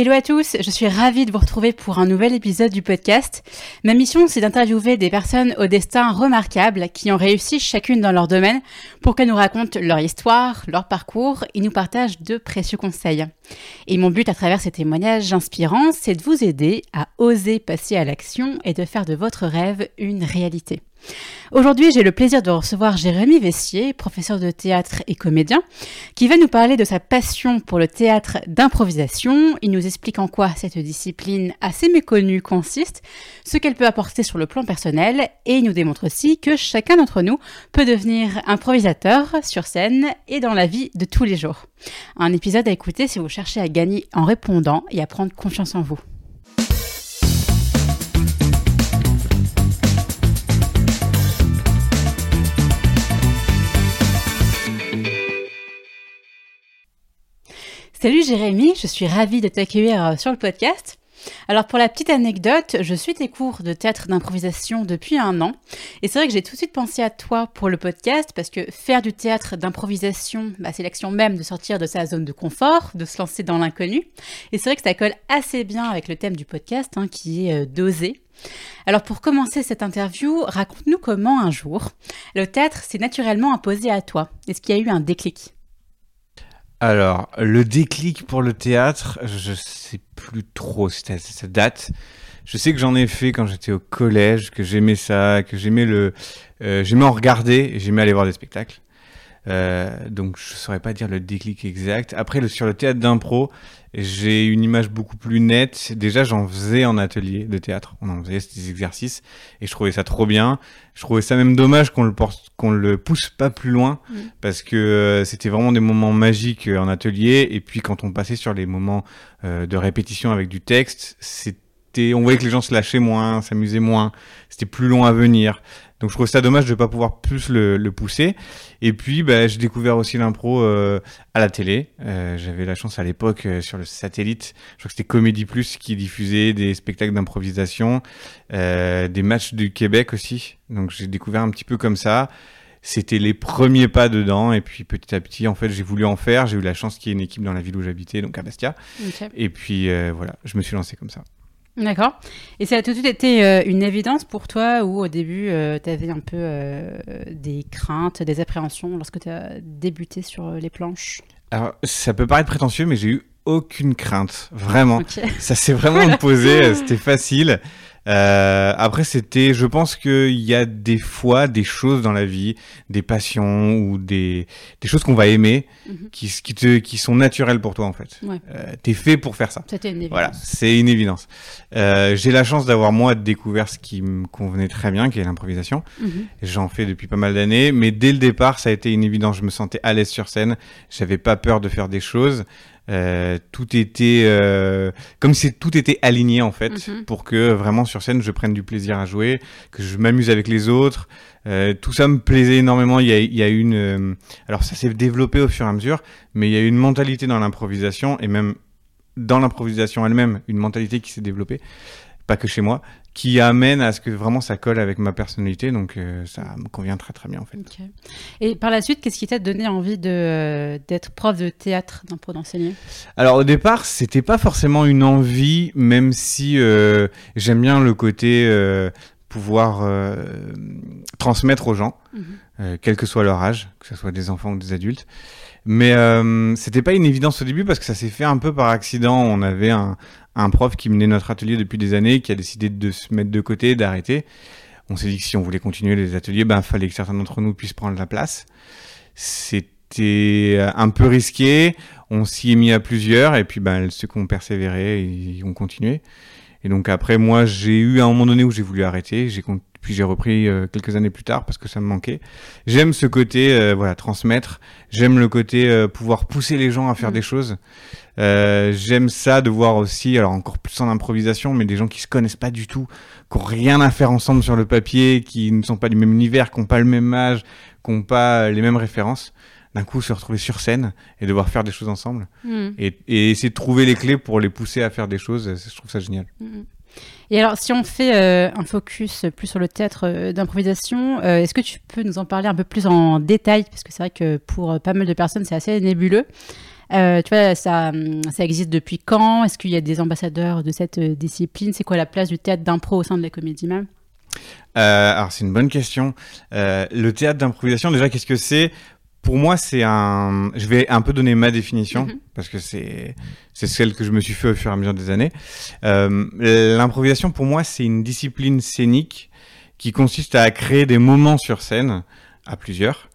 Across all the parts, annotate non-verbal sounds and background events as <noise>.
Hello à tous, je suis ravie de vous retrouver pour un nouvel épisode du podcast. Ma mission, c'est d'interviewer des personnes au destin remarquable qui ont réussi chacune dans leur domaine pour qu'elles nous racontent leur histoire, leur parcours et nous partagent de précieux conseils. Et mon but à travers ces témoignages inspirants, c'est de vous aider à oser passer à l'action et de faire de votre rêve une réalité. Aujourd'hui, j'ai le plaisir de recevoir Jérémy Vessier, professeur de théâtre et comédien, qui va nous parler de sa passion pour le théâtre d'improvisation. Il nous explique en quoi cette discipline assez méconnue consiste, ce qu'elle peut apporter sur le plan personnel, et il nous démontre aussi que chacun d'entre nous peut devenir improvisateur sur scène et dans la vie de tous les jours. Un épisode à écouter si vous cherchez à gagner en répondant et à prendre confiance en vous. Salut Jérémy, je suis ravie de t'accueillir euh, sur le podcast. Alors pour la petite anecdote, je suis tes cours de théâtre d'improvisation depuis un an et c'est vrai que j'ai tout de suite pensé à toi pour le podcast parce que faire du théâtre d'improvisation, bah, c'est l'action même de sortir de sa zone de confort, de se lancer dans l'inconnu et c'est vrai que ça colle assez bien avec le thème du podcast hein, qui est euh, d'oser. Alors pour commencer cette interview, raconte-nous comment un jour le théâtre s'est naturellement imposé à toi. Est-ce qu'il y a eu un déclic? Alors, le déclic pour le théâtre, je sais plus trop si ça date. Je sais que j'en ai fait quand j'étais au collège, que j'aimais ça, que j'aimais le, euh, j'aimais en regarder, j'aimais aller voir des spectacles. Euh, donc je saurais pas dire le déclic exact. Après, le, sur le théâtre d'impro, j'ai une image beaucoup plus nette. Déjà, j'en faisais en atelier de théâtre. On en faisait des exercices et je trouvais ça trop bien. Je trouvais ça même dommage qu'on le porte, qu'on le pousse pas plus loin mm. parce que euh, c'était vraiment des moments magiques euh, en atelier. Et puis quand on passait sur les moments euh, de répétition avec du texte, c'était, on voyait que les gens se lâchaient moins, s'amusaient moins. C'était plus long à venir. Donc je trouve ça dommage de ne pas pouvoir plus le, le pousser. Et puis bah, j'ai découvert aussi l'impro euh, à la télé. Euh, J'avais la chance à l'époque euh, sur le satellite, je crois que c'était Comédie Plus qui diffusait des spectacles d'improvisation, euh, des matchs du Québec aussi. Donc j'ai découvert un petit peu comme ça. C'était les premiers pas dedans et puis petit à petit en fait j'ai voulu en faire. J'ai eu la chance qu'il y ait une équipe dans la ville où j'habitais, donc à Bastia. Okay. Et puis voilà, je me suis lancé comme ça. D'accord. Et ça a tout de suite été euh, une évidence pour toi ou au début euh, tu avais un peu euh, des craintes, des appréhensions lorsque tu as débuté sur les planches? Alors ça peut paraître prétentieux mais j'ai eu aucune crainte, vraiment. Ça s'est vraiment <laughs> posé, c'était facile. Euh, après, c'était, je pense qu'il y a des fois des choses dans la vie, des passions ou des, des choses qu'on va aimer, mhm. qui, qui, te, qui sont naturelles pour toi en fait. Ouais. Euh, T'es fait pour faire ça. C'était une évidence. Voilà, c'est une évidence. Euh, J'ai la chance d'avoir moi découvert ce qui me convenait très bien, qui est l'improvisation. Mhm. J'en fais depuis pas mal d'années, mais dès le départ, ça a été une évidence. Je me sentais à l'aise sur scène. J'avais pas peur de faire des choses. Euh, tout était euh, comme si tout était aligné en fait mhm. pour que vraiment sur scène je prenne du plaisir à jouer, que je m'amuse avec les autres. Euh, tout ça me plaisait énormément. Il y a, il y a une euh, alors ça s'est développé au fur et à mesure, mais il y a une mentalité dans l'improvisation et même dans l'improvisation elle-même une mentalité qui s'est développée pas que chez moi, qui amène à ce que vraiment ça colle avec ma personnalité. Donc euh, ça me convient très très bien en fait. Et par la suite, qu'est-ce qui t'a donné envie de euh, d'être prof de théâtre, d'impro, d'enseigner? Alors au départ, c'était pas forcément une envie, même si euh, j'aime bien le côté pouvoir transmettre aux gens, mhm. quel que soit leur âge, que ce soit des enfants ou des adultes. Mais euh, c'était pas une évidence au début parce que ça s'est fait un peu par accident. On avait un, prof qui menait notre atelier depuis des années, qui a décidé de se mettre de côté, d'arrêter. On s'est dit que si on voulait continuer les ateliers, ben fallait que certains d'entre nous puissent prendre la place. C'était un peu risqué. On s'y est mis à plusieurs et puis ben ceux qui ont persévéré, ont continué. Et donc après, moi, j'ai eu un moment donné où j'ai voulu arrêter. J'ai puis j'ai repris euh, quelques années plus tard parce que ça me manquait. J'aime ce côté, euh, voilà, transmettre. J'aime le côté euh, pouvoir pousser les gens à faire mmh. des choses. J'aime ça de voir aussi, alors encore plus en improvisation, mais des gens qui se connaissent pas du tout, qui ont rien à faire ensemble sur le papier, qui ne sont pas du même univers, qui n'ont pas le même âge, qui n'ont pas les mêmes références d'un coup se retrouver sur scène et devoir faire des choses ensemble mmh. et, et, essayer de trouver les clés pour les pousser à faire des choses, je trouve ça génial. Mmh. Et alors, si on fait euh, un focus plus sur le théâtre euh, d'improvisation, euh, est-ce que tu peux nous en parler un peu plus en détail? Parce que c'est vrai que pour pas mal de personnes, c'est assez nébuleux. Tu vois, ça, ça existe depuis quand? Est-ce qu'il y a des ambassadeurs de cette discipline? C'est quoi la place du théâtre d'impro au sein de la comédie même? Alors c'est une bonne question. Le théâtre d'improvisation, déjà, qu'est-ce que c'est? Pour moi, c'est un. Je vais un peu donner ma définition Mhm. parce que c'est c'est celle que je me suis fait au fur et à mesure des années. Euh, L'improvisation, pour moi, c'est une discipline scénique qui consiste à créer des moments sur scène à plusieurs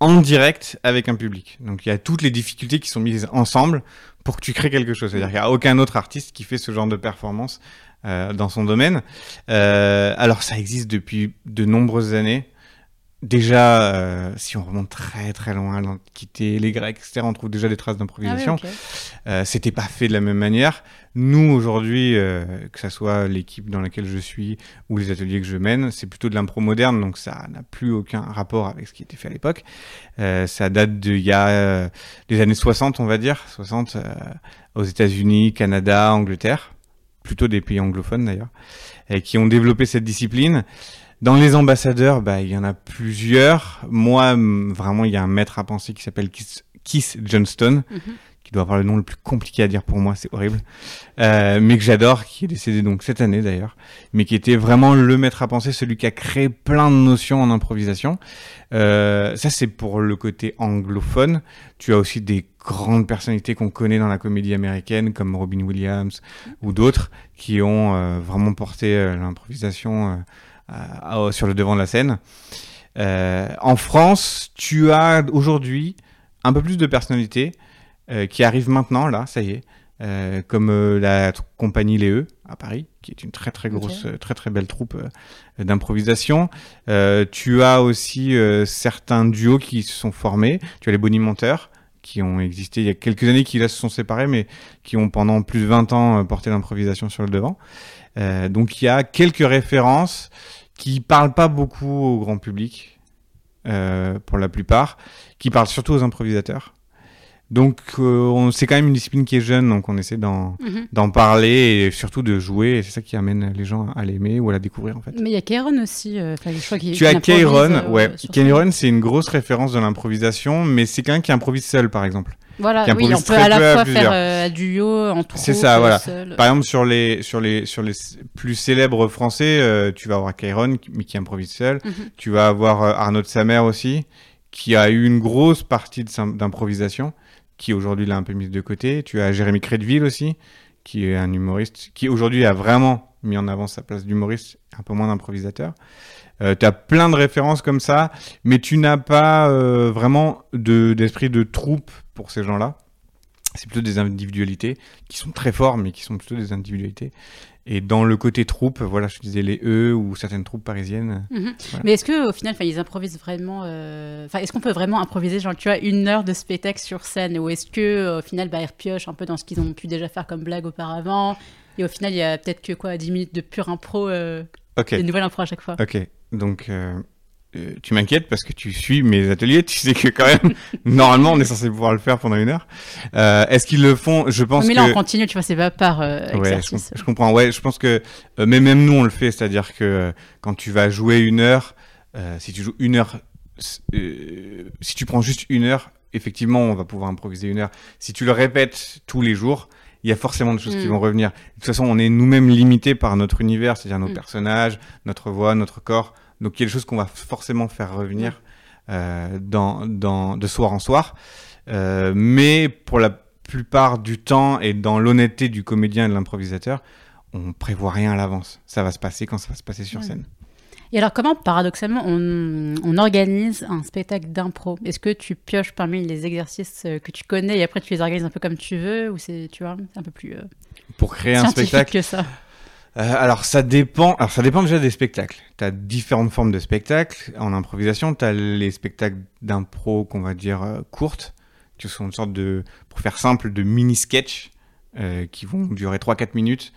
en direct avec un public. Donc il y a toutes les difficultés qui sont mises ensemble pour que tu crées quelque chose. C'est-à-dire qu'il n'y a aucun autre artiste qui fait ce genre de performance euh, dans son domaine. Euh, alors ça existe depuis de nombreuses années. Déjà, euh, si on remonte très très loin, l'Antiquité, les Grecs, etc., on trouve déjà des traces d'improvisation. Ah ok. Euh, C'était pas fait de la même manière. Nous aujourd'hui, euh, que ça soit l'équipe dans laquelle je suis ou les ateliers que je mène, c'est plutôt de l'impro moderne, donc ça n'a plus aucun rapport avec ce qui était fait à l'époque. Euh, ça date de il y a euh, des années 60, on va dire, 60 euh, aux États-Unis, Canada, Angleterre, plutôt des pays anglophones d'ailleurs, qui ont développé cette discipline. Dans les ambassadeurs, bah, il y en a plusieurs. Moi, vraiment, il y a un maître à penser qui s'appelle Keith, Keith Johnston, Mhm. qui doit avoir le nom le plus compliqué à dire pour moi, c'est horrible, euh, mais que j'adore, qui est décédé donc cette année d'ailleurs, mais qui était vraiment le maître à penser, celui qui a créé plein de notions en improvisation. Euh, ça, c'est pour le côté anglophone. Tu as aussi des grandes personnalités qu'on connaît dans la comédie américaine, comme Robin Williams ou d'autres, qui ont euh, vraiment porté l'improvisation à- à- sur le devant de la scène. Euh, en France, tu as aujourd'hui un peu plus de personnalités euh, qui arrivent maintenant, là, ça y est, euh, comme euh, la compagnie Les E à Paris, qui est une très très grosse, euh, très très belle troupe euh, d'improvisation. Euh, tu as aussi euh, certains duos qui se sont formés. Tu as les bonimenteurs qui ont existé il y a quelques années, qui là se sont séparés, mais qui ont pendant plus de 20 ans euh, porté l'improvisation sur le devant. Euh, donc il y a quelques références qui parlent pas beaucoup au grand public, euh, pour la plupart, qui parlent surtout aux improvisateurs. Donc euh, c'est quand même une discipline qui est jeune, donc on essaie d'en Mhm. d'en parler et surtout de jouer, et c'est ça qui amène les gens à l'aimer ou à la découvrir en fait. Mais il y a Kairon aussi. euh, je crois qu'il Tu as Kairon, ouais. Kairon, c'est une grosse référence de l'improvisation, mais c'est quelqu'un qui improvise seul, par exemple. Voilà, oui, on peut à la peu à fois plusieurs. faire euh, duo, en troupe, C'est ça, voilà. seul. Par exemple, sur les, sur les, sur les plus célèbres français, euh, tu vas avoir Kairon, qui- mais qui improvise seul. Mhm. Tu vas avoir euh, Arnaud de Samer aussi, qui a eu une grosse partie d'improvisation, qui aujourd'hui l'a un peu mise de côté. Tu as Jérémy Crédville aussi, qui est un humoriste, qui aujourd'hui a vraiment mis en avant sa place d'humoriste, un peu moins d'improvisateur. Euh, tu as plein de références comme ça, mais tu n'as pas euh, vraiment de- d'esprit de troupe pour ces gens-là. C'est plutôt des individualités qui sont très forts, mais qui sont plutôt des individualités. Et dans le côté troupe, voilà, je disais les E ou certaines troupes parisiennes. Mhm. Voilà. Mais est-ce que au final, enfin, ils improvisent vraiment euh, Enfin, est-ce qu'on peut vraiment improviser, genre, tu vois, une heure de spectacle sur scène, ou est-ce que au final, bah, ils repiochent un peu dans ce qu'ils ont pu déjà faire comme blague auparavant, et au final, il y a peut-être que quoi, 10 minutes de pure impro, euh, Ok, des nouvelles impro à chaque fois. ok. Donc, euh, euh, tu m'inquiètes parce que tu suis mes ateliers. Tu sais que quand même, <laughs> normalement, on est censé pouvoir le faire pendant une heure. Euh, Est-ce qu'ils le font? Je pense mais que. là, on continue, tu vois, c'est pas par euh, Ouais, je, exercice. je comprends. Ouais, je pense que mais même nous on le fait, c'est-à-dire que quand tu vas jouer une heure, si tu joues une heure, si tu prends juste une heure, effectivement on va pouvoir improviser une heure. Si tu le répètes tous les jours, il y a forcément des choses qui Mm. vont revenir. De toute façon, on est nous-mêmes limités par notre univers, c'est-à-dire nos Mm. personnages, notre voix, notre corps. Donc il y a des choses qu'on va forcément faire revenir euh, dans, dans, de soir en soir. Euh, mais pour la plupart du temps et dans l'honnêteté du comédien et de l'improvisateur, on prévoit rien à l'avance. Ça va se passer quand ça va se passer sur Ouais. scène. Et alors, comment, paradoxalement, on, on organise un spectacle d'impro? Est-ce que tu pioches parmi les exercices euh, que tu connais et après tu les organises un peu comme tu veux Ou c'est, tu vois, un peu plus euh, Pour créer un spectacle, que ça? Alors ça dépend. Alors ça dépend déjà des spectacles. Tu as différentes formes de spectacles. En improvisation, tu as les spectacles d'impro qu'on va dire euh, courtes, qui sont une sorte de, pour faire simple, de mini-sketch euh, qui vont durer 3-4 minutes,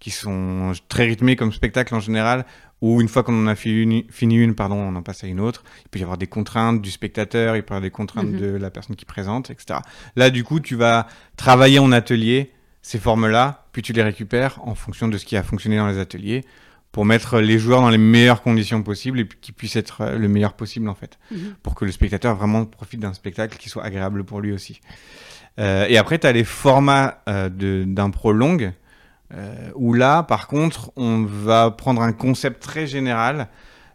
qui sont très rythmés comme spectacle en général, où une fois qu'on en a fini une, fini une, pardon, on en passe à une autre. Il peut y avoir des contraintes du spectateur, il peut y avoir des contraintes Mhm. de la personne qui présente, etc. Là, du coup, tu vas travailler en atelier ces formes-là, puis tu les récupères en fonction de ce qui a fonctionné dans les ateliers pour mettre les joueurs dans les meilleures conditions possibles et qu'ils puissent être euh, le meilleur possible en fait, Mhm. pour que le spectateur vraiment profite d'un spectacle qui soit agréable pour lui aussi. Euh, et après, tu as les formats euh, d'impro longue, euh, où là, par contre, on va prendre un concept très général,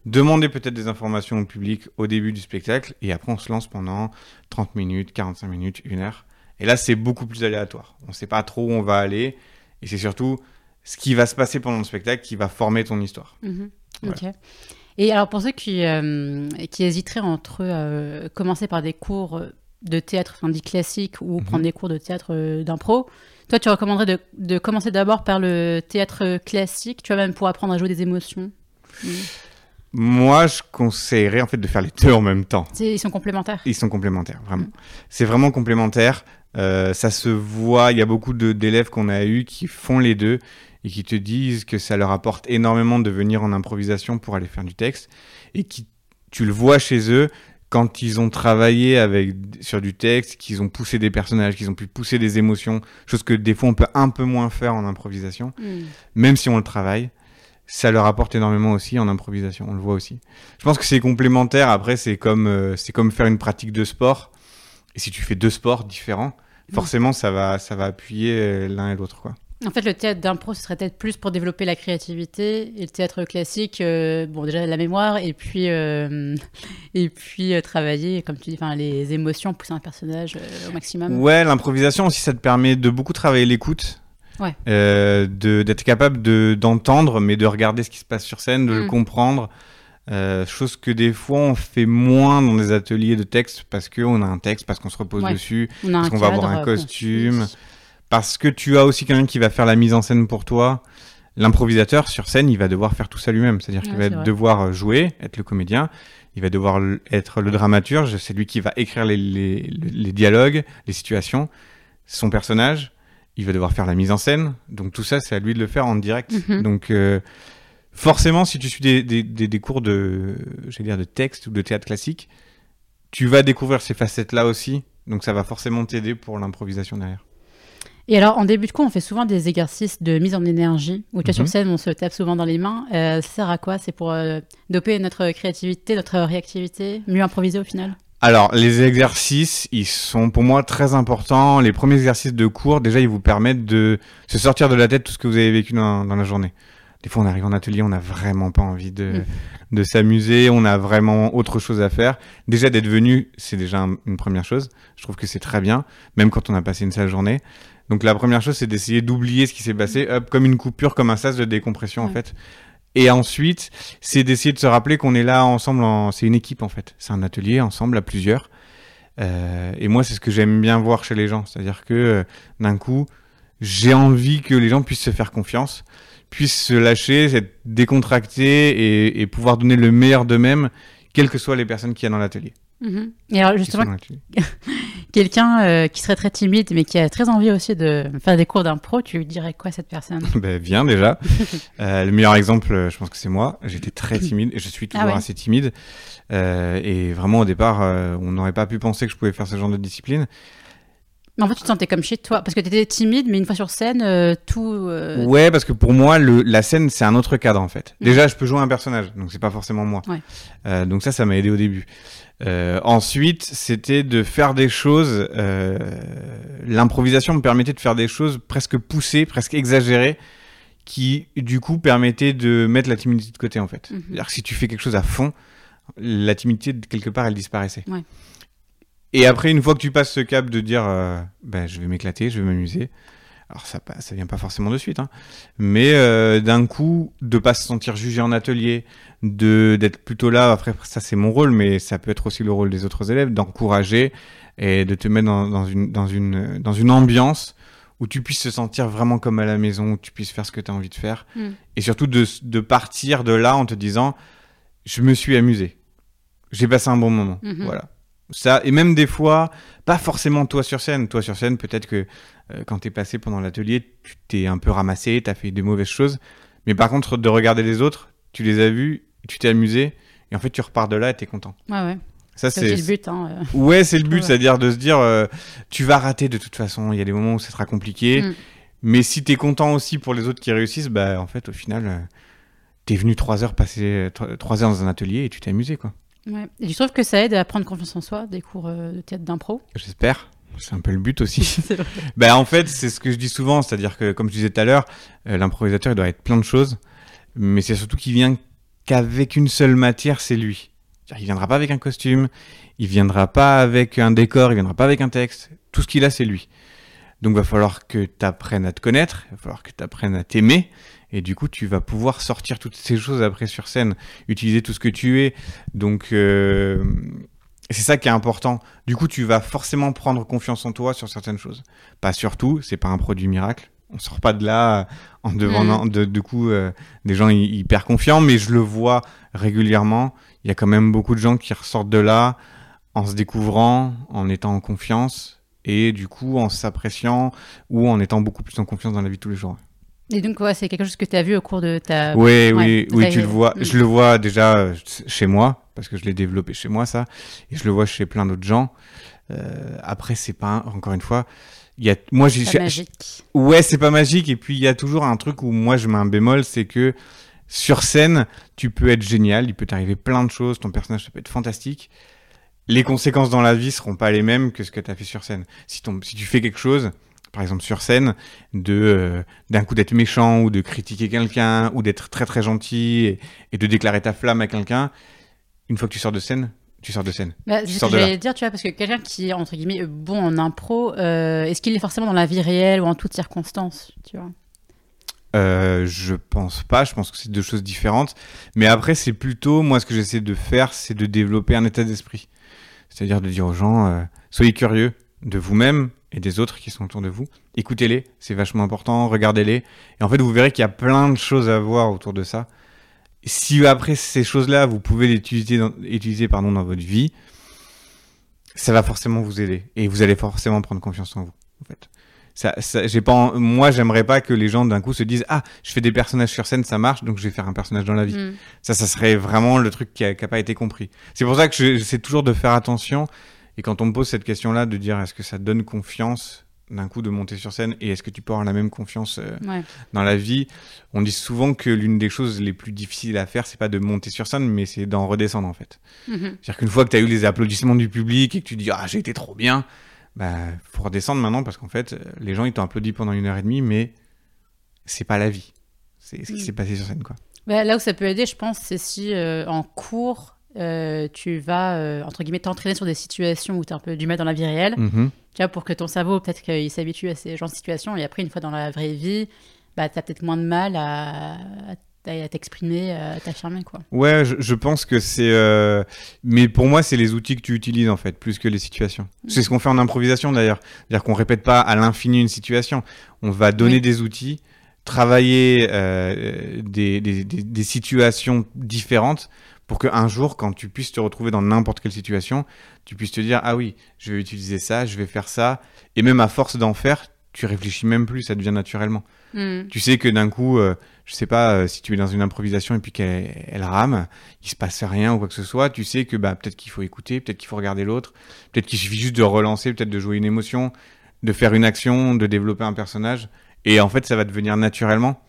demander peut-être des informations au public au début du spectacle, et après, on se lance pendant 30 minutes, 45 minutes, une heure. Et là, c'est beaucoup plus aléatoire. On ne sait pas trop où on va aller, et c'est surtout ce qui va se passer pendant le spectacle qui va former ton histoire. Mhm. Voilà. Ok. Et alors pour ceux qui, euh, qui hésiteraient entre euh, commencer par des cours de théâtre, enfin dit classique, ou Mhm. prendre des cours de théâtre euh, d'impro, toi tu recommanderais de, de commencer d'abord par le théâtre classique, tu vois même pour apprendre à jouer des émotions. Mhm. Moi, je conseillerais en fait de faire les deux en même temps. Ils sont complémentaires. Ils sont complémentaires, vraiment. C'est vraiment complémentaire. Euh, ça se voit. Il y a beaucoup d'élèves qu'on a eu qui font les deux et qui te disent que ça leur apporte énormément de venir en improvisation pour aller faire du texte et qui, tu le vois chez eux quand ils ont travaillé avec sur du texte, qu'ils ont poussé des personnages, qu'ils ont pu pousser des émotions, chose que des fois on peut un peu moins faire en improvisation Mhm. même si on le travaille, ça leur apporte énormément aussi en improvisation, on le voit aussi. Je pense que c'est complémentaire, après c'est comme, euh, c'est comme faire une pratique de sport, et si tu fais deux sports différents, forcément ça va, ça va appuyer euh, l'un et l'autre. quoi. En fait, le théâtre d'impro, ce serait peut-être plus pour développer la créativité, et le théâtre classique, euh, bon, déjà la mémoire, et puis, euh, <laughs> et puis euh, travailler, comme tu dis, les émotions, pousser un personnage au maximum. Ouais, l'improvisation aussi ça te permet de beaucoup travailler l'écoute. Ouais. D'être capable de d'entendre mais de regarder ce qui se passe sur scène de le Mm. comprendre Euh, chose que des fois on fait moins dans des ateliers de texte parce qu'on a un texte parce qu'on se repose Ouais. dessus On Parce qu'on va avoir un euh, costume. construit. parce que tu as aussi quelqu'un qui va faire la mise en scène pour toi. L'improvisateur sur scène, il va devoir faire tout ça lui-même. C'est-à-dire qu'il va devoir jouer, être le comédien. Il va devoir être le dramaturge. C'est lui qui va écrire les, les- les dialogues, les situations, son personnage. Il va devoir faire la mise en scène. Donc tout ça, c'est à lui de le faire en direct. Mhm. Donc euh, forcément, si tu suis des, des- des- des cours de, dire, de texte ou de théâtre classique, tu vas découvrir ces facettes-là aussi. Donc ça va forcément t'aider pour l'improvisation derrière. Et alors, en début de cours, on fait souvent des exercices de mise en énergie, où tu vois, sur Mhm. scène, on se tape souvent dans les mains. Euh, ça sert à quoi? C'est pour euh, doper notre créativité, notre réactivité, mieux improviser au final? Alors, les exercices, ils sont pour moi très importants. Les premiers exercices de cours, déjà, ils vous permettent de se sortir de la tête tout ce que vous avez vécu dans, dans la journée. Des fois, on arrive en atelier, on n'a vraiment pas envie de, Mm. de s'amuser, on a vraiment autre chose à faire. Déjà, d'être venu, c'est déjà un- une première chose. Je trouve que c'est très bien, même quand on a passé une sale journée. Donc, la première chose, c'est d'essayer d'oublier ce qui s'est passé, hop, comme une coupure, comme un sas de décompression, en fait. Et ensuite, c'est d'essayer de se rappeler qu'on est là ensemble, en... c'est une équipe en fait. C'est un atelier ensemble à plusieurs. Euh, et moi, c'est ce que j'aime bien voir chez les gens. C'est-à-dire que euh, d'un coup, j'ai envie que les gens puissent se faire confiance, puissent se lâcher, être décontractés et, et pouvoir donner le meilleur d'eux-mêmes, quelles que soient les personnes qui y a dans l'atelier. Mhm. Et alors, justement, <laughs> quelqu'un euh, qui serait très timide, mais qui a très envie aussi de faire des cours d'impro, tu lui dirais quoi cette personne? <laughs> Ben, viens déjà. <laughs> Euh, le meilleur exemple, euh, je pense que c'est moi. J'étais très timide et je suis toujours Ah ouais. assez timide. Euh, et vraiment, au départ, on n'aurait pas pu penser que je pouvais faire ce genre de discipline. Mais en fait, tu te sentais comme chez toi, parce que tu étais timide, mais une fois sur scène, euh, tout. euh, Ouais, parce que pour moi, le, la scène, c'est un autre cadre en fait. Mhm. Déjà, je peux jouer un personnage, donc c'est pas forcément moi. Ouais. Euh, donc ça, ça m'a aidé au début. Ensuite, c'était de faire des choses. L'improvisation me permettait de faire des choses presque poussées, presque exagérées, qui du coup permettaient de mettre la timidité de côté en fait. Mhm. C'est-à-dire que si tu fais quelque chose à fond, la timidité quelque part, elle disparaissait. Ouais. Et après, une fois que tu passes ce cap de dire, euh, ben, je vais m'éclater, je vais m'amuser. Alors ça, ça vient pas forcément de suite, hein. mais euh, d'un coup, de pas se sentir jugé en atelier, de d'être plutôt là. Après, ça c'est mon rôle, mais ça peut être aussi le rôle des autres élèves, d'encourager et de te mettre dans, dans une dans une dans une ambiance où tu puisses te sentir vraiment comme à la maison, où tu puisses faire ce que tu as envie de faire, Mm. et surtout de de partir de là en te disant, je me suis amusé, j'ai passé un bon moment, Mhm. voilà. Ça, et même des fois, pas forcément toi sur scène. Toi sur scène, peut-être que euh, quand t'es passé pendant l'atelier, tu t'es un peu ramassé, t'as fait des mauvaises choses. Mais par contre, de regarder les autres, tu les as vus, tu t'es amusé, et en fait, tu repars de là et t'es content. Ouais, ouais. Ça, C'est c'est. le but. Hein, euh. Ouais, c'est le but, Ouais. c'est-à-dire de se dire, euh, tu vas rater de toute façon. Il y a des moments où ça sera compliqué. Mm. Mais si t'es content aussi pour les autres qui réussissent, bah, en fait, au final, t'es venu trois heures passer tro- trois heures dans un atelier et tu t'es amusé, quoi. Ouais. Et tu trouves que ça aide à prendre confiance en soi, des cours euh, de théâtre d'impro? J'espère. C'est un peu le but aussi. <laughs> ben, en fait, c'est ce que je dis souvent, c'est-à-dire que, comme je disais tout à l'heure, euh, l'improvisateur, il doit être plein de choses, mais c'est surtout qu'il vient qu'avec une seule matière, c'est lui. Il viendra pas avec un costume, il viendra pas avec un décor, il viendra pas avec un texte. Tout ce qu'il a, c'est lui. Donc, va falloir que tu apprennes à te connaître, il va falloir que tu apprennes à t'aimer, et du coup, tu vas pouvoir sortir toutes ces choses après sur scène, utiliser tout ce que tu es. Donc, euh, c'est ça qui est important. Du coup, tu vas forcément prendre confiance en toi sur certaines choses. Pas sur tout, c'est pas un produit miracle. On sort pas de là en devenant, mm. de, du coup, euh, des gens hyper confiants, mais je le vois régulièrement. Il y a quand même beaucoup de gens qui ressortent de là en se découvrant, en étant en confiance, et du coup, en s'appréciant ou en étant beaucoup plus en confiance dans la vie de tous les jours. Et donc, ouais, c'est quelque chose que tu as vu au cours de ta. Oui, oui, oui, tu le vois. Mm. Je le vois déjà euh, chez moi, parce que je l'ai développé chez moi, ça. Et je le vois chez plein d'autres gens. Euh, après, c'est pas, encore une fois, il y a, moi, j'ai. magique. Ouais, c'est pas magique. Et puis, il y a toujours un truc où moi, je mets un bémol, c'est que sur scène, tu peux être génial, il peut t'arriver plein de choses, ton personnage, ça peut être fantastique. Les conséquences dans la vie seront pas les mêmes que ce que tu as fait sur scène. Si, ton, si tu fais quelque chose, par exemple sur scène, de euh, d'un coup d'être méchant ou de critiquer quelqu'un ou d'être très très gentil et, de déclarer ta flamme à quelqu'un, une fois que tu sors de scène, tu sors de scène. Bah, c'est ce que j'allais dire, tu vois, parce que quelqu'un qui est entre guillemets bon en impro, euh, est-ce qu'il est forcément dans la vie réelle ou en toutes circonstances, tu vois? Euh, je pense pas, je pense que c'est deux choses différentes. Mais après, c'est plutôt, moi, ce que j'essaie de faire, c'est de développer un état d'esprit. C'est-à-dire de dire aux gens, soyez curieux de vous-même, et des autres qui sont autour de vous. Écoutez-les, c'est vachement important, regardez-les. Et en fait, vous verrez qu'il y a plein de choses à voir autour de ça. Si après ces choses-là, vous pouvez les utiliser, dans, utiliser pardon, dans votre vie, ça va forcément vous aider. Et vous allez forcément prendre confiance en vous. En fait. Ça, ça j'ai pas, moi, j'aimerais pas que les gens d'un coup se disent Ah, je fais des personnages sur scène, ça marche, donc je vais faire un personnage dans la vie. Mm. Ça, ça serait vraiment le truc qui n'a pas été compris. C'est pour ça que j'essaie toujours de faire attention et quand on me pose cette question-là, de dire est-ce que ça donne confiance d'un coup de monter sur scène et est-ce que tu peux avoir la même confiance euh, dans la vie? On dit souvent que l'une des choses les plus difficiles à faire, c'est pas de monter sur scène, mais c'est d'en redescendre en fait. Mm-hmm. C'est-à-dire qu'une fois que tu as eu les applaudissements du public et que tu dis ah j'ai été trop bien, bah faut redescendre maintenant parce qu'en fait les gens ils t'ont applaudi pendant une heure et demie, mais c'est pas la vie. C'est ce qui mm. s'est passé sur scène quoi. Bah, là où ça peut aider, je pense, c'est si euh, en cours euh, tu vas, euh, entre guillemets, t'entraîner sur des situations où tu as un peu du mal dans la vie réelle, mhm. tu vois, pour que ton cerveau, peut-être qu'il s'habitue à ces genres de situations, et après, une fois dans la vraie vie, bah, tu as peut-être moins de mal à, à t'exprimer, à t'affirmer, quoi. Ouais, je, pense que c'est... Euh, mais pour moi, c'est les outils que tu utilises, en fait, plus que les situations. Mm. C'est ce qu'on fait en improvisation, d'ailleurs. C'est-à-dire qu'on répète pas à l'infini une situation. On va donner des outils travailler des, des, des, situations différentes pour qu'un jour, quand tu puisses te retrouver dans n'importe quelle situation, tu puisses te dire ah oui, je vais utiliser ça, je vais faire ça, et même à force d'en faire, tu réfléchis même plus, ça devient naturellement. Hmm. Tu sais que d'un coup, euh, je sais pas euh, si tu es dans une improvisation et puis qu'elle rame, il se passe rien ou quoi que ce soit, tu sais que bah peut-être qu'il faut écouter, peut-être qu'il faut regarder l'autre, peut-être qu'il suffit juste de relancer, peut-être de jouer une émotion, de faire une action, de développer un personnage, et en fait ça va devenir naturellement.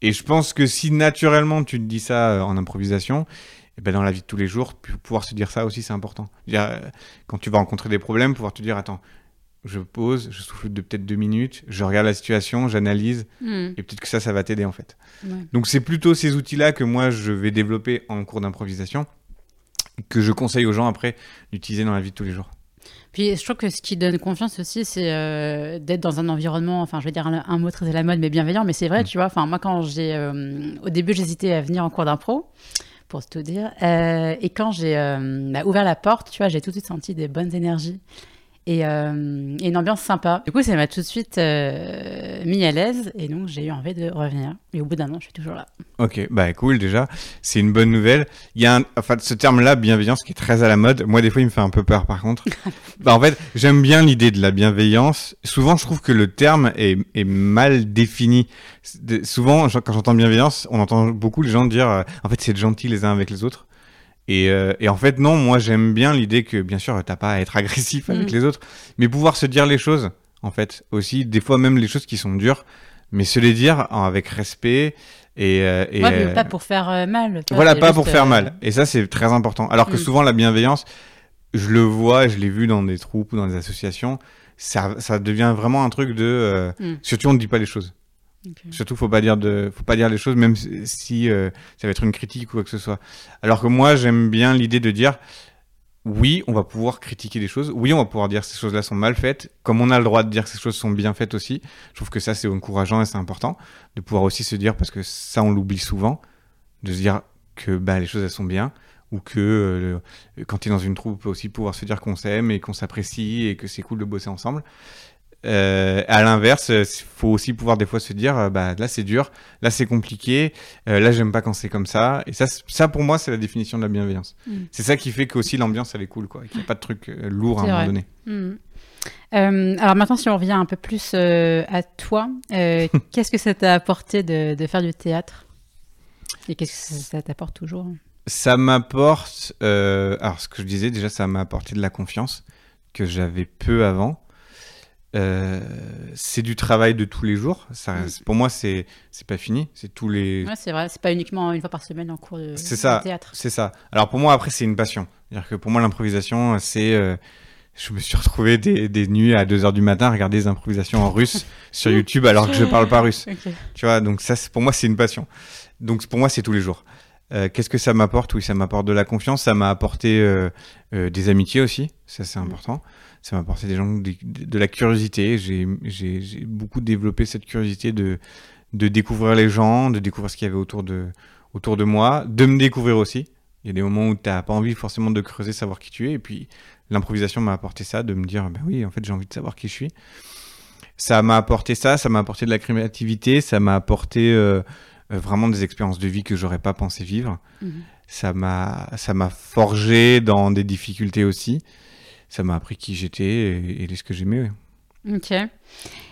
Et je pense que si naturellement tu te dis ça euh, en improvisation, et ben dans la vie de tous les jours, pouvoir se dire ça aussi, c'est important. Euh, quand tu vas rencontrer des problèmes, pouvoir te dire, attends, je pose, je souffle de peut-être deux minutes, je regarde la situation, j'analyse, hmm. et peut-être que ça, ça va t'aider en fait. Donc c'est plutôt ces outils-là que moi, je vais développer en cours d'improvisation, que je conseille aux gens après d'utiliser dans la vie de tous les jours. Puis je trouve que ce qui donne confiance aussi, c'est euh, d'être dans un environnement, enfin je vais dire un, mot très à la mode, mais bienveillant, mais c'est vrai, hmm. tu vois, enfin moi quand j'ai, euh, au début j'hésitais à venir en cours d'impro, pour tout dire. Euh, et quand j'ai euh, bah, ouvert la porte, tu vois, j'ai tout de suite senti des bonnes énergies et, euh, et, une ambiance sympa. Du coup, ça m'a tout de suite euh, mis à l'aise et donc j'ai eu envie de revenir. Et au bout d'un an, je suis toujours là. Ok, bah cool déjà, c'est une bonne nouvelle. Il y a un, enfin, ce terme-là, bienveillance, qui est très à la mode. Moi, des fois, il me fait un peu peur par contre. <laughs> bah, en fait, j'aime bien l'idée de la bienveillance. Souvent, je trouve que le terme est, est mal défini. souvent, quand j'entends bienveillance, on entend beaucoup les gens dire, euh, en fait, c'est gentil les uns avec les autres. Et, euh, et, en fait, non, moi j'aime bien l'idée que, bien sûr, t'as pas à être <laughs> agressif avec mm. les autres, mais pouvoir se dire les choses, en fait, aussi, des fois même les choses qui sont dures, mais se les dire avec respect et, euh, et ouais, pas pour faire euh, mal. Voilà, pas pour faire mal. Et ça, c'est très important. Alors que mm. souvent, la bienveillance, je le vois, je l'ai vu dans des troupes ou dans des associations, ça, ça devient vraiment un truc de. euh, Mm. Surtout, on ne dit pas les choses. Surtout, faut pas dire faut pas dire les choses, même si- euh, ça va être une critique ou quoi que ce soit. Alors que moi, j'aime bien l'idée de dire, oui, on va pouvoir critiquer des choses. Oui, on va pouvoir dire que ces choses-là sont mal faites. Comme on a le droit de dire que ces choses sont bien faites aussi. Je trouve que ça, c'est encourageant et c'est important de pouvoir aussi se dire, parce que ça, on l'oublie souvent, de se dire que bah, les choses, elles sont bien. Ou que euh, quand tu es dans une troupe, on peut aussi pouvoir se dire qu'on s'aime et qu'on s'apprécie et que c'est cool de bosser ensemble. Euh, à l'inverse, il faut aussi pouvoir des fois se dire, euh, bah là c'est dur, là c'est compliqué, euh, là j'aime pas quand c'est comme ça. Et ça, ça pour moi c'est la définition de la bienveillance. Mm. C'est ça qui fait qu'aussi l'ambiance elle est cool, quoi, qu'il n'y a pas de truc euh, lourd à un moment donné. Euh, alors maintenant, si on revient un peu plus euh, à toi, euh, <laughs> qu'est-ce que ça t'a apporté de, de faire du théâtre? Et qu'est-ce que ça, t'apporte toujours? Ça m'apporte, euh, alors ce que je disais déjà, ça m'a apporté de la confiance que j'avais peu avant. Euh, c'est du travail de tous les jours. Ça, Pour moi, c'est c'est pas fini. C'est tous les, Ouais, c'est vrai, c'est pas uniquement une fois par semaine en cours de, C'est de ça. théâtre. C'est ça. Alors pour moi, après, c'est une passion. C'est-à-dire que pour moi, l'improvisation, c'est. euh, je me suis retrouvé des, des nuits à 2h du matin à regarder des improvisations en russe <laughs> sur YouTube alors que je parle pas russe. Tu vois, donc ça, c'est- pour moi, c'est une passion. Donc pour moi, c'est tous les jours. Euh, Qu'est-ce que ça m'apporte? Oui, ça m'apporte de la confiance, ça m'a apporté euh, euh, des amitiés aussi, ça c'est Mm. important. Ça m'a apporté des gens, de, la curiosité. J'ai beaucoup développé cette curiosité de, de découvrir les gens, de découvrir ce qu'il y avait autour de, autour de moi, de me découvrir aussi. Il y a des moments où tu n'as pas envie forcément de creuser, savoir qui tu es. Et puis l'improvisation m'a apporté ça, de me dire, bah oui, en fait, j'ai envie de savoir qui je suis. Ça m'a apporté ça, ça m'a apporté de la créativité, ça m'a apporté vraiment des expériences de vie que j'aurais pas pensé vivre. Mhm. Ça m'a, ça m'a forgé dans des difficultés aussi. Ça m'a appris qui j'étais et, et ce que j'aimais. ouais. Ok.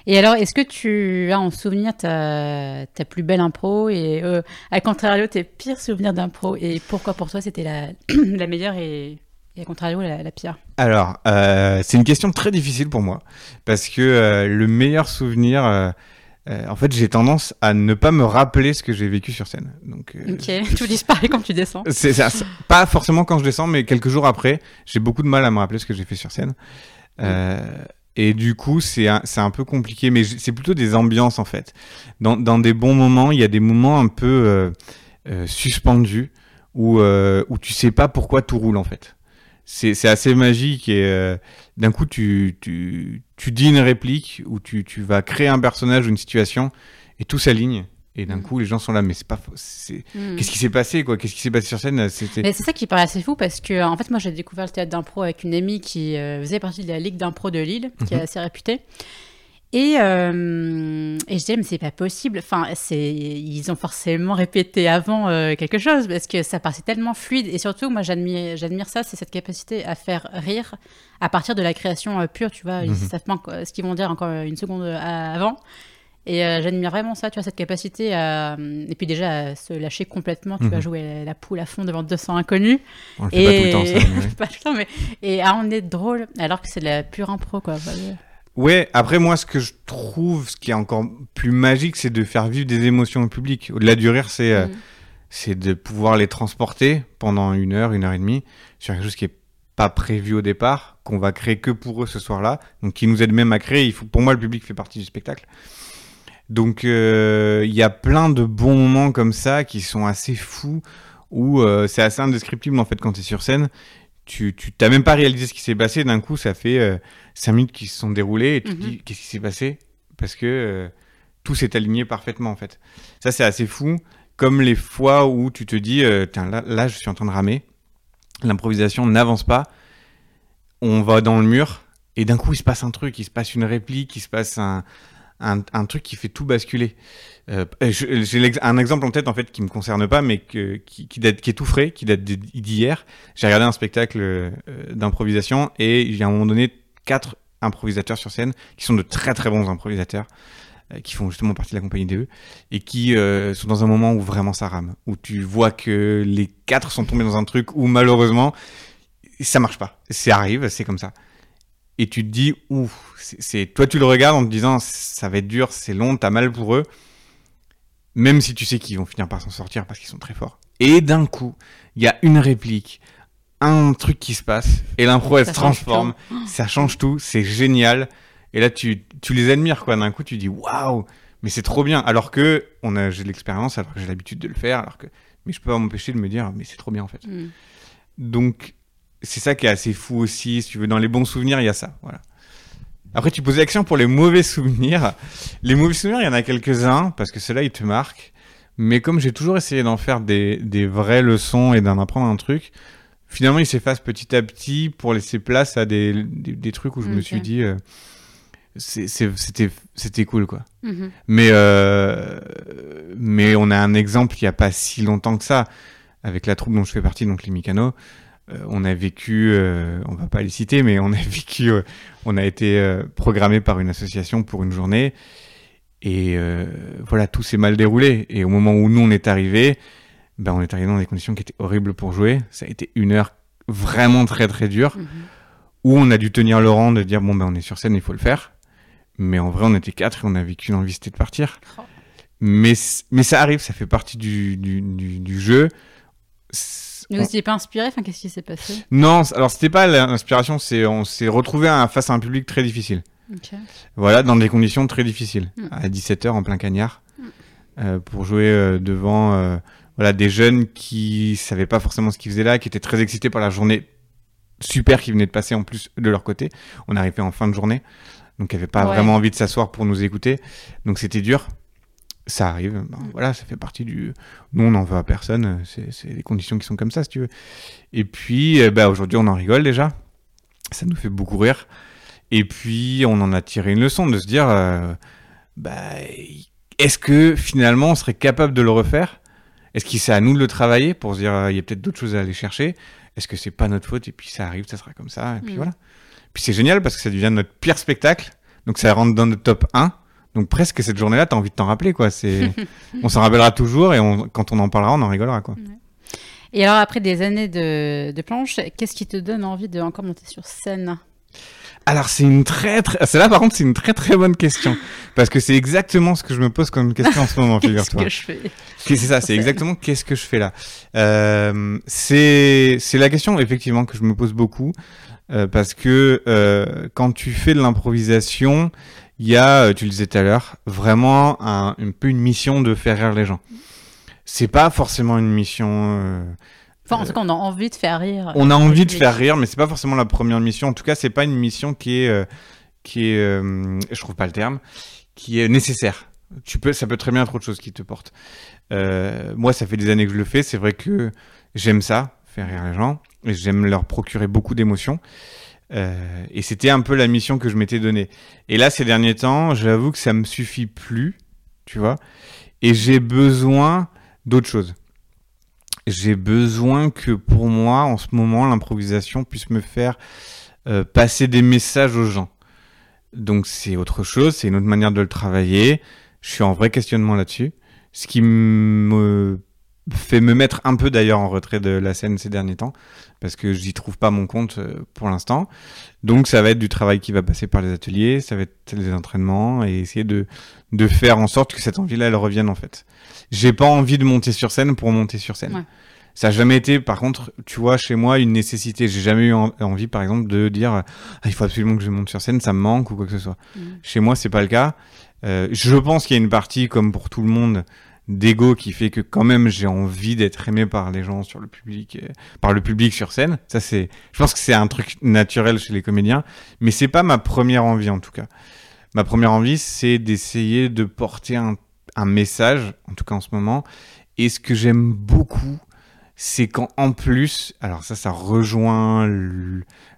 Et alors, est-ce que tu as en souvenir ta, ta plus belle impro et, euh, à contrario, tes pires souvenirs d'impro? Et pourquoi pour toi c'était la, <clears throat> la meilleure et, et à contrario la, la pire? Alors, euh, c'est une question très difficile pour moi parce que euh, le meilleur souvenir, euh, euh, en fait, j'ai tendance à ne pas me rappeler ce que j'ai vécu sur scène. Donc, euh, Ok, <laughs> tout disparaît quand tu descends. C'est ça, c'est- pas forcément quand je descends, mais quelques jours après, j'ai beaucoup de mal à me rappeler ce que j'ai fait sur scène. Euh, et du coup, c'est un, c'est un peu compliqué, mais c'est plutôt des ambiances en fait. Dans, dans des bons moments, il y a des moments un peu suspendus où, où tu sais pas pourquoi tout roule en fait. C'est assez magique et euh, d'un coup, tu, tu, tu dis une réplique ou tu, tu vas créer un personnage ou une situation et tout s'aligne. Et d'un Mm. coup, les gens sont là, mais c'est pas, Hmm. Qu'est-ce qui s'est passé, quoi? Qu'est-ce qui s'est passé sur scène? C'est ça qui paraît assez fou parce que, en fait, moi j'ai découvert le théâtre d'impro avec une amie qui euh, faisait partie de la Ligue d'impro de Lille, qui est Mhm. assez réputée. Et, euh, et je disais, mais c'est pas possible. Enfin, c'est, ils ont forcément répété avant euh, quelque chose parce que ça paraissait tellement fluide. Et surtout, moi, j'admire, j'admire ça, c'est cette capacité à faire rire à partir de la création euh, pure. Tu vois, ils Mhm. savent pas encore ce qu'ils vont dire encore une seconde avant. Et j'admire vraiment ça, tu vois, cette capacité à. Et puis déjà, à se lâcher complètement. Tu Mhm. vas jouer la, la poule à fond devant 200 inconnus. On le fait pas tout le temps, ça. mais. <laughs> Pas tout le temps, mais. Et à en être drôle, alors que c'est de la pure impro, quoi. Ouais, après, moi, ce que je trouve, ce qui est encore plus magique, c'est de faire vivre des émotions au public. Au-delà du rire, c'est euh, Mm. c'est de pouvoir les transporter pendant une heure, une heure et demie, sur quelque chose qui est pas prévu au départ, qu'on va créer que pour eux ce soir-là, donc qui nous aide même à créer. Il faut, pour moi, le public fait partie du spectacle. Donc, euh, il y a plein de bons moments comme ça qui sont assez fous, où euh, c'est assez indescriptible en fait quand tu es sur scène. Tu tu t'as même pas réalisé ce qui s'est passé. D'un coup, ça fait cinq minutes qui se sont déroulées et tu te Mhm. dis qu'est-ce qui s'est passé? Parce que euh, tout s'est aligné parfaitement en fait. Ça, c'est assez fou. Comme les fois où tu te dis, euh, Tiens, là, là, je suis en train de ramer. L'improvisation n'avance pas. On va dans le mur et d'un coup, il se passe un truc, il se passe une réplique, il se passe un, un, un truc qui fait tout basculer. Euh, J'ai un exemple en tête en fait qui me concerne pas, mais que, qui, qui, date, qui est tout frais, qui date d'hier. J'ai regardé un spectacle euh, d'improvisation et il y a à un moment donné quatre improvisateurs sur scène qui sont de très très bons improvisateurs euh, qui font justement partie de la compagnie DE et qui euh, sont dans un moment où vraiment ça rame, où tu vois que les quatre sont tombés dans un truc où malheureusement ça marche pas. C'est arrive, c'est comme ça. Et tu te dis, ouf, c'est toi tu le regardes en te disant ça va être dur, c'est long, t'as mal pour eux, même si tu sais qu'ils vont finir par s'en sortir parce qu'ils sont très forts. Et d'un coup, il y a une réplique, un truc qui se passe et l'impro elle Ça se transforme, ça change tout, c'est génial. Et là, tu, tu les admires, quoi. D'un coup, tu dis waouh, mais c'est trop bien. Alors que on a, j'ai de l'expérience, alors que j'ai l'habitude de le faire, alors que, mais je peux pas m'empêcher de me dire, mais c'est trop bien en fait. Mm. Donc, c'est ça qui est assez fou aussi. Si tu veux, dans les bons souvenirs, il y a ça. Voilà. Après, tu posais l'action pour les mauvais souvenirs. Les mauvais souvenirs, il y en a quelques-uns, parce que ceux-là, ils te marquent. Mais comme j'ai toujours essayé d'en faire des, des vraies leçons et d'en apprendre un truc, finalement, ils s'effacent petit à petit pour laisser place à des, des, des trucs où je me suis dit, euh, c'était cool, quoi. Mhm. Mais, euh, mais on a un exemple il n'y a pas si longtemps que ça, avec la troupe dont je fais partie, donc les Mikano. Euh, on a vécu, euh, on va pas les citer, mais on a <laughs> vécu, euh, on a été programmé par une association pour une journée. Et voilà, tout s'est mal déroulé. Et au moment où nous, on est arrivés, ben, on est arrivé dans des conditions qui étaient horribles pour jouer. Ça a été une heure vraiment très très dure Mhm. où on a dû tenir le rang de dire bon ben on est sur scène, il faut le faire. Mais en vrai, on était quatre et on a vécu l'envie c'était de partir. Oh. Mais mais ça arrive, ça fait partie du du, du, du jeu. Mais on- vous n'étiez pas inspiré? Enfin, qu'est-ce qui s'est passé? Non, alors c'était pas l'inspiration, c'est on s'est retrouvé à- face à un public très difficile. Voilà, dans des conditions très difficiles, Mm. à 17h en plein cagnard, Mm. euh, pour jouer euh, devant euh, voilà, des jeunes qui savaient pas forcément ce qu'ils faisaient là, qui étaient très excités par la journée super qui venait de passer en plus de leur côté. On arrivait en fin de journée, donc ils n'avaient pas Ouais. vraiment envie de s'asseoir pour nous écouter, donc c'était dur. Ça arrive, ben, Mm. voilà, ça fait partie du. Nous, on n'en veut à personne, c'est c'est des conditions qui sont comme ça, si tu veux. Et puis, euh, bah, aujourd'hui, on en rigole déjà. Ça nous fait beaucoup rire. Et puis, on en a tiré une leçon de se dire, euh, bah, est-ce que finalement, on serait capable de le refaire? Est-ce qu'il c'est à nous de le travailler pour se dire, euh, il y a peut-être d'autres choses à aller chercher? Est-ce que c'est pas notre faute? Et puis, ça arrive, ça sera comme ça. Et puis Mm. voilà. Puis c'est génial parce que ça devient notre pire spectacle. Donc, ça rentre dans notre top 1. Donc, presque cette journée-là, t'as envie de t'en rappeler, quoi. C'est, <laughs> on s'en rappellera toujours et on- quand on en parlera, on en rigolera, quoi. Et alors, après des années de, de planche, qu'est-ce qui te donne envie de encore monter sur scène? Alors c'est une très très celle-là par contre c'est une très très bonne question parce que c'est exactement ce que je me pose comme question en ce moment <laughs> Qu'est-ce figure-toi. que je fais? C'est ça, c'est exactement qu'est-ce que je fais là. Euh, c'est c'est la question effectivement que je me pose beaucoup euh, parce que euh, quand tu fais de l'improvisation, il y a, euh, tu le disais tout à l'heure, vraiment un, un peu une mission de faire rire les gens. C'est pas forcément une mission. Enfin, en tout cas, on a envie de faire rire. on a envie de faire rire, mais c'est pas forcément la première mission. En tout cas, c'est pas une mission qui est, euh, qui est, euh, je trouve pas le terme, qui est nécessaire. Tu peux, ça peut très bien être autre chose qui te porte. Euh, moi, ça fait des années que je le fais. C'est vrai que j'aime ça, faire rire les gens, et j'aime leur procurer beaucoup d'émotions. Euh, et c'était un peu la mission que je m'étais donnée. Et là, ces derniers temps, j'avoue que ça me suffit plus, tu vois. Et j'ai besoin d'autre chose. J'ai besoin que pour moi, en ce moment, l'improvisation puisse me faire euh, passer des messages aux gens. Donc c'est autre chose, c'est une autre manière de le travailler. Je suis en vrai questionnement là-dessus. Ce qui me fait me mettre un peu d'ailleurs en retrait de la scène ces derniers temps, parce que j'y trouve pas mon compte euh, pour l'instant. Donc ça va être du travail qui va passer par les ateliers, ça va être des entraînements et essayer de, de faire en sorte que cette envie-là, elle revienne en fait. J'ai pas envie de monter sur scène pour monter sur scène. Ouais. Ça a jamais été, par contre, tu vois, chez moi, une nécessité. J'ai jamais eu en- envie, par exemple, de dire, ah, il faut absolument que je monte sur scène, ça me manque ou quoi que ce soit. Mhm. Chez moi, c'est pas le cas. Euh, je pense qu'il y a une partie, comme pour tout le monde, d'ego qui fait que quand même j'ai envie d'être aimé par les gens sur le public, euh, par le public sur scène. Ça c'est, je pense que c'est un truc naturel chez les comédiens, mais c'est pas ma première envie en tout cas. Ma première envie, c'est d'essayer de porter un, un message, en tout cas en ce moment. Et ce que j'aime beaucoup, c'est quand en plus, alors ça, ça rejoint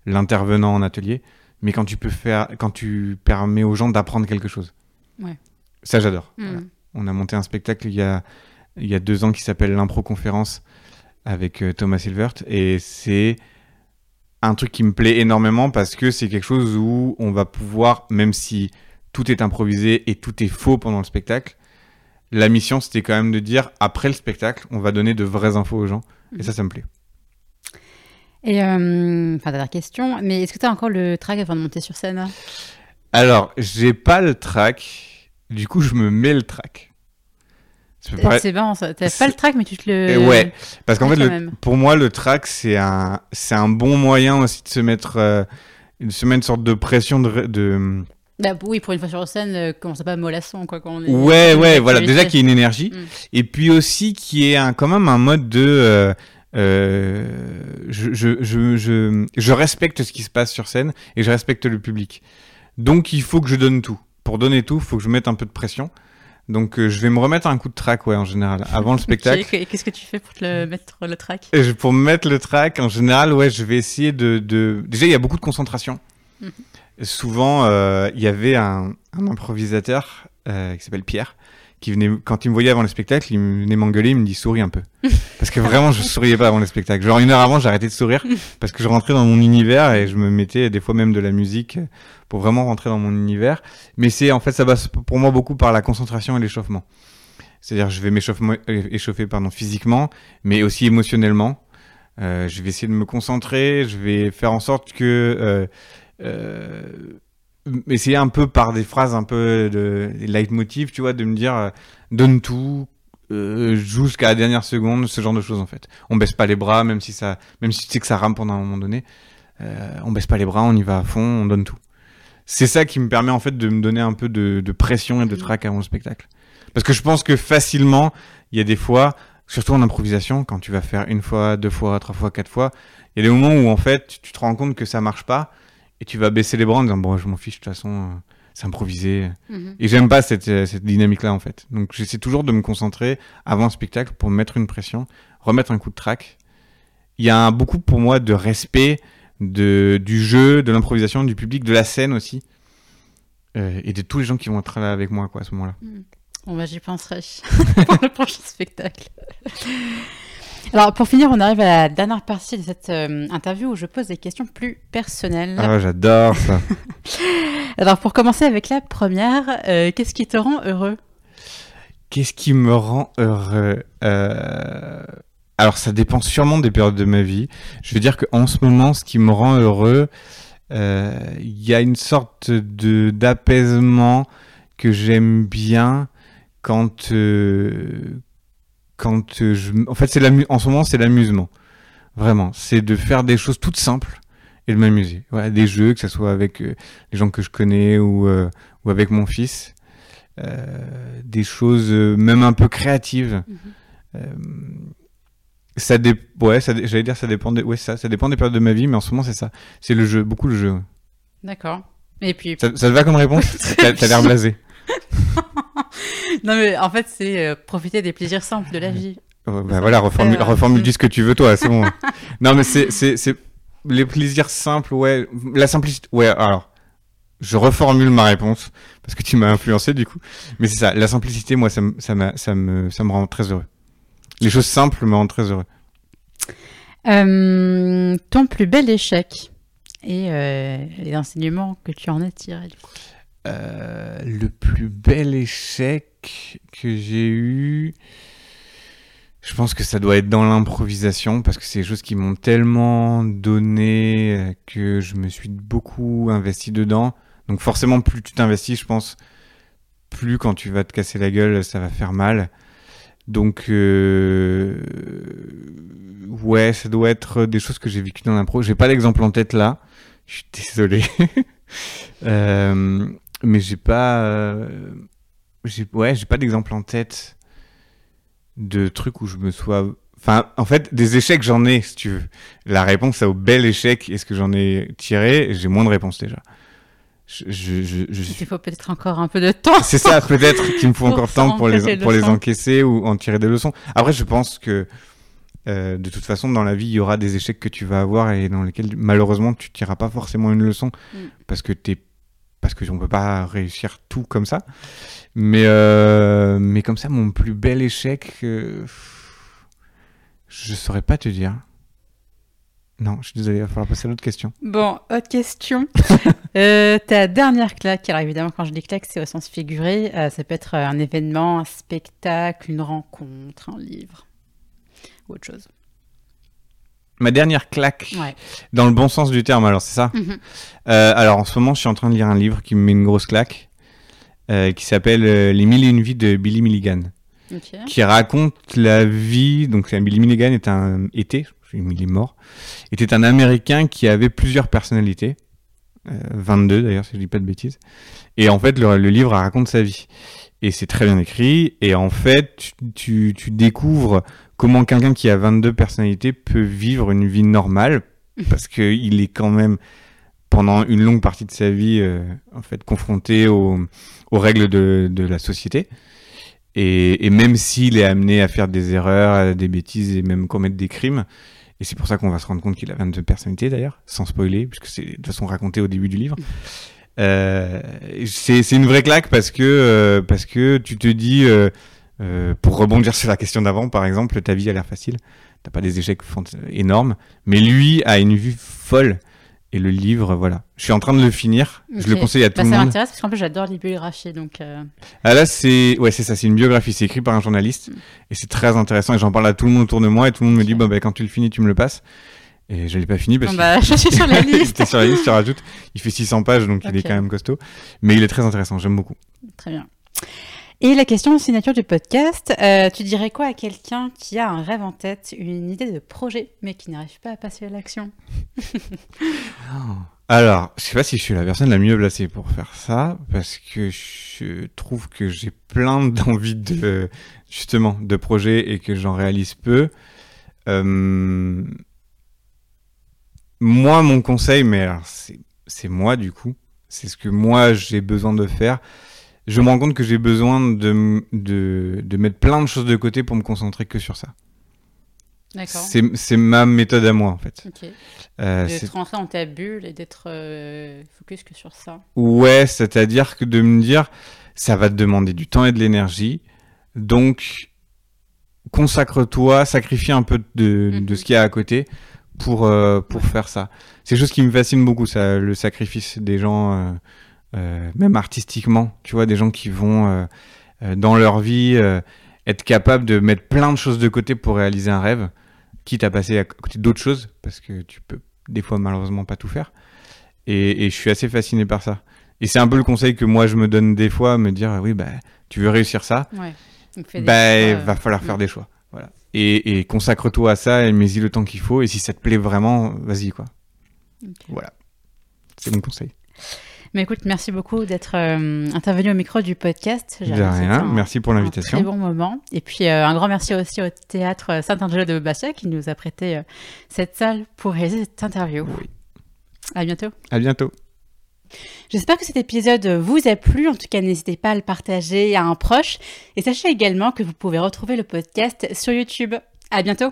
l'intervenant en atelier, mais quand tu peux faire, quand tu permets aux gens d'apprendre quelque chose. Ouais. Ça, j'adore. Voilà. On a monté un spectacle il y a, il y a deux ans qui s'appelle l'impro conférence avec euh, Thomas Silvert et c'est un truc qui me plaît énormément parce que c'est quelque chose où on va pouvoir, même si tout est improvisé et tout est faux pendant le spectacle, la mission c'était quand même de dire après le spectacle, on va donner de vraies infos aux gens et ça, ça me plaît. Et, euh, enfin, dernière question, mais est-ce que tu as encore le track avant de monter sur scène Alors, j'ai pas le track, du coup, je me mets le track. C'est marrant ça. T'as pas le track, mais tu te le. Eh ouais, parce qu'en fait, le- pour moi, le track, c'est un, un bon moyen aussi de se mettre, euh, de se mettre une sorte de pression de, de, Bah, oui, pour une fois sur scène, euh, commence pas mollasson, quoi. Quand on est Ouais, ouais, voilà. Déjà qu'il y ait une énergie. Mm. Et puis aussi qu'il y ait un, quand même un mode de. euh, euh, je, je, je, je, je respecte ce qui se passe sur scène et je respecte le public. Donc il faut que je donne tout. Pour donner tout, il faut que je mette un peu de pression. Donc euh, je vais me remettre un coup de track, ouais, en général, avant le <laughs> spectacle. Ok, Qu'est-ce que tu fais pour te le mettre le track Et pour me mettre le track, en général, ouais, je vais essayer de. de... Déjà, il y a beaucoup de concentration. Mhm. Souvent, euh, il y avait un, un improvisateur euh, qui s'appelle Pierre, qui venait, quand il me voyait avant le spectacle, il venait m'engueuler, il me dit souris un peu. <laughs> Parce que vraiment, je souriais pas avant le spectacle. Genre une heure avant, arrêté de sourire <laughs> parce que je rentrais dans mon univers et je me mettais des fois même de la musique pour vraiment rentrer dans mon univers. Mais c'est en fait, ça passe pour moi beaucoup par la concentration et l'échauffement. C'est-à-dire, je vais m'échauffer échauffer, pardon, physiquement, mais aussi émotionnellement. Euh, je vais essayer de me concentrer, je vais faire en sorte que euh, euh, essayer un peu par des phrases un peu de des leitmotiv, tu vois, de me dire euh, donne tout, euh, jusqu'à la dernière seconde, ce genre de choses en fait. On baisse pas les bras, même si ça, même si tu sais que ça rame pendant un moment donné, euh, on baisse pas les bras, on y va à fond, on donne tout. C'est ça qui me permet en fait de me donner un peu de, de pression et de Mhm. trac avant le spectacle. Parce que je pense que facilement, il y a des fois, surtout en improvisation, quand tu vas faire une fois, deux fois, trois fois, quatre fois, il y a des moments où en fait tu te rends compte que ça marche pas et tu vas baisser les bras en disant bon je m'en fiche de toute façon euh, c'est improvisé. Mhm. et j'aime pas cette, euh, cette dynamique là en fait. Donc j'essaie toujours de me concentrer avant un spectacle pour mettre une pression remettre un coup de track il y a un- beaucoup pour moi de respect de, du jeu de l'improvisation du public de la scène aussi euh, et de tous les gens qui vont être là avec moi quoi à ce moment là Bon, bah, j'y penserai <laughs> pour le prochain spectacle. Alors, pour finir, on arrive à la dernière partie de cette euh, interview où je pose des questions plus personnelles. ah j'adore ça <laughs> Alors, pour commencer avec la première, euh, qu'est-ce qui te rend heureux? Qu'est-ce qui me rend heureux? Euh, Alors, ça dépend sûrement des périodes de ma vie. Je veux dire qu'en ce moment, ce qui me rend heureux, il y a une sorte de d'apaisement que j'aime bien quand euh, quand je en fait c'est l'amu- en ce moment c'est l'amusement vraiment c'est de faire des choses toutes simples et de m'amuser voilà des jeux que ce soit avec euh, les gens que je connais ou euh, ou avec mon fils euh, des choses euh, même un peu créatives. Euh, ça dé... ouais, ça dé- j'allais dire ça dépend des... ouais ça, ça dépend des périodes de ma vie, mais en ce moment c'est ça, c'est le jeu, beaucoup le jeu. D'accord. Et puis, Ça, ça te va comme réponse? <laughs> T'as t'as l'air blasé. <laughs> <laughs> non mais en fait, c'est euh, profiter des plaisirs simples de la vie. Ouais, bah voilà, reformule, Euh, reformule dis ce que tu veux toi, c'est bon. <laughs> non mais c'est les plaisirs simples, ouais, la simplicité. Ouais, alors je reformule ma réponse parce que tu m'as influencé du coup. Mais c'est ça, la simplicité, moi ça me ça ça me ça me rend très heureux. Les choses simples me rendent très heureux. Euh, ton plus bel échec et euh, les enseignements que tu en as tirés du coup. Euh, le plus bel échec que j'ai eu, je pense que ça doit être dans l'improvisation parce que c'est des choses qui m'ont tellement donné que je me suis beaucoup investi dedans. Donc forcément, plus tu t'investis, je pense, plus quand tu vas te casser la gueule, ça va faire mal. Donc, euh, ouais, ça doit être des choses que j'ai vécues dans l'impro. J'ai pas d'exemple en tête là. Je suis désolé. <laughs> Euh, mais j'ai pas, euh, j'ai, ouais, j'ai pas d'exemple en tête de trucs où je me sois, enfin, en fait, des échecs j'en ai, si tu veux. La réponse au bel échec, est-ce que j'en ai tiré? J'ai moins de réponses déjà. Je, je, je, je suis Il faut peut-être encore un peu de temps. c'est ça, peut-être qu'il me faut <laughs> encore temps pour les, pour les encaisser ou en tirer des leçons. Après, je pense que euh, de toute façon, dans la vie, il y aura des échecs que tu vas avoir et dans lesquels, malheureusement, tu tireras pas forcément une leçon Mm. parce que t'es parce que on peut pas réussir tout comme ça. Mais euh, mais comme ça, mon plus bel échec, euh, je saurais pas te dire. Non, je suis désolé, il va falloir passer à l'autre question. Bon, autre question. <laughs> Euh, ta dernière claque, alors évidemment quand je dis claque c'est au sens figuré, ça peut être un événement, un spectacle, une rencontre, un livre ou autre chose. Ma dernière claque, Ouais. dans le bon sens du terme, alors c'est ça? Mhm. Euh, alors en ce moment, je suis en train de lire un livre qui me met une grosse claque, euh, qui s'appelle euh, Les mille et une vies de Billy Milligan, qui raconte la vie. Donc Billy Milligan est un était, il est mort, était un Américain qui avait plusieurs personnalités. 22 d'ailleurs, si je dis pas de bêtises. Et en fait, le, le livre raconte sa vie. Et c'est très bien écrit. Et en fait, tu, tu, tu découvres comment quelqu'un qui a 22 personnalités peut vivre une vie normale. <laughs> Parce qu'il est quand même, pendant une longue partie de sa vie, euh, en fait, confronté aux, aux règles de, de la société. Et, et même s'il est amené à faire des erreurs, à des bêtises et même commettre des crimes, et c'est pour ça qu'on va se rendre compte qu'il a 22 personnalités d'ailleurs, sans spoiler, puisque c'est de toute façon raconté au début du livre. Euh, c'est une vraie claque parce que, euh, parce que tu te dis, euh, euh, pour rebondir sur la question d'avant, par exemple, ta vie a l'air facile, t'as pas des échecs énormes, mais lui a une vie folle. Et le livre, voilà. Je suis en train de le finir. Je le conseille à tout Bah, le ça monde. m'intéresse parce qu'en plus j'adore les biographies donc. euh, Ah là, c'est ouais, c'est ça, c'est une biographie, c'est écrit par un journaliste et c'est très intéressant et j'en parle à tout le monde autour de moi et tout le monde me dit bon bah quand tu le finis, tu me le passes. Et je l'ai pas fini parce bon, bah, <laughs> je suis sur la que <laughs> liste. sur la liste, je te rajoute. Il fait 600 pages donc il est quand même costaud, mais il est très intéressant, j'aime beaucoup. Très bien. Et la question signature du podcast, euh, tu dirais quoi à quelqu'un qui a un rêve en tête, une idée de projet, mais qui n'arrive pas à passer à l'action? Alors, je sais pas si je suis la personne la mieux placée pour faire ça parce que je trouve que j'ai plein <laughs> d'envies de justement de projets et que j'en réalise peu. Euh, Moi, mon conseil, mais c'est moi du coup, c'est ce que moi j'ai besoin de faire. Je me rends compte que j'ai besoin de, de, de mettre plein de choses de côté pour me concentrer que sur ça. D'accord. C'est ma méthode à moi en fait. Ok. Euh, De rentrer dans ta bulle et d'être euh, focus que sur ça. Ouais, c'est-à-dire que de me dire, ça va te demander du temps et de l'énergie, donc consacre-toi, sacrifie un peu de, de Mhm. ce qu'il y a à côté pour, euh, pour faire ça. C'est chose qui me fascine beaucoup, ça, le sacrifice des gens, euh, même artistiquement, tu vois, des gens qui vont euh, euh, dans leur vie euh, être capables de mettre plein de choses de côté pour réaliser un rêve, quitte à passer à côté d'autres choses, parce que tu peux des fois malheureusement pas tout faire. Et, et je suis assez fasciné par ça. Et c'est un peu le conseil que moi je me donne des fois, me dire oui bah tu veux réussir ça, Ouais. Des bah choix, va euh, falloir faire mm. des choix. Voilà. Et, et consacre-toi à ça et mets-y le temps qu'il faut. Et si ça te plaît vraiment, vas-y quoi. Voilà. C'est mon conseil. Mais écoute, merci beaucoup d'être euh, intervenu au micro du podcast. De rien. un- Merci pour Un l'invitation. très bon moment. Et puis euh, un grand merci aussi au théâtre Saint-Angelo de Bastia qui nous a prêté euh, cette salle pour réaliser cette interview. Oui. À bientôt. À bientôt. J'espère que cet épisode vous a plu. En tout cas, n'hésitez pas à le partager à un proche. Et sachez également que vous pouvez retrouver le podcast sur YouTube. À bientôt.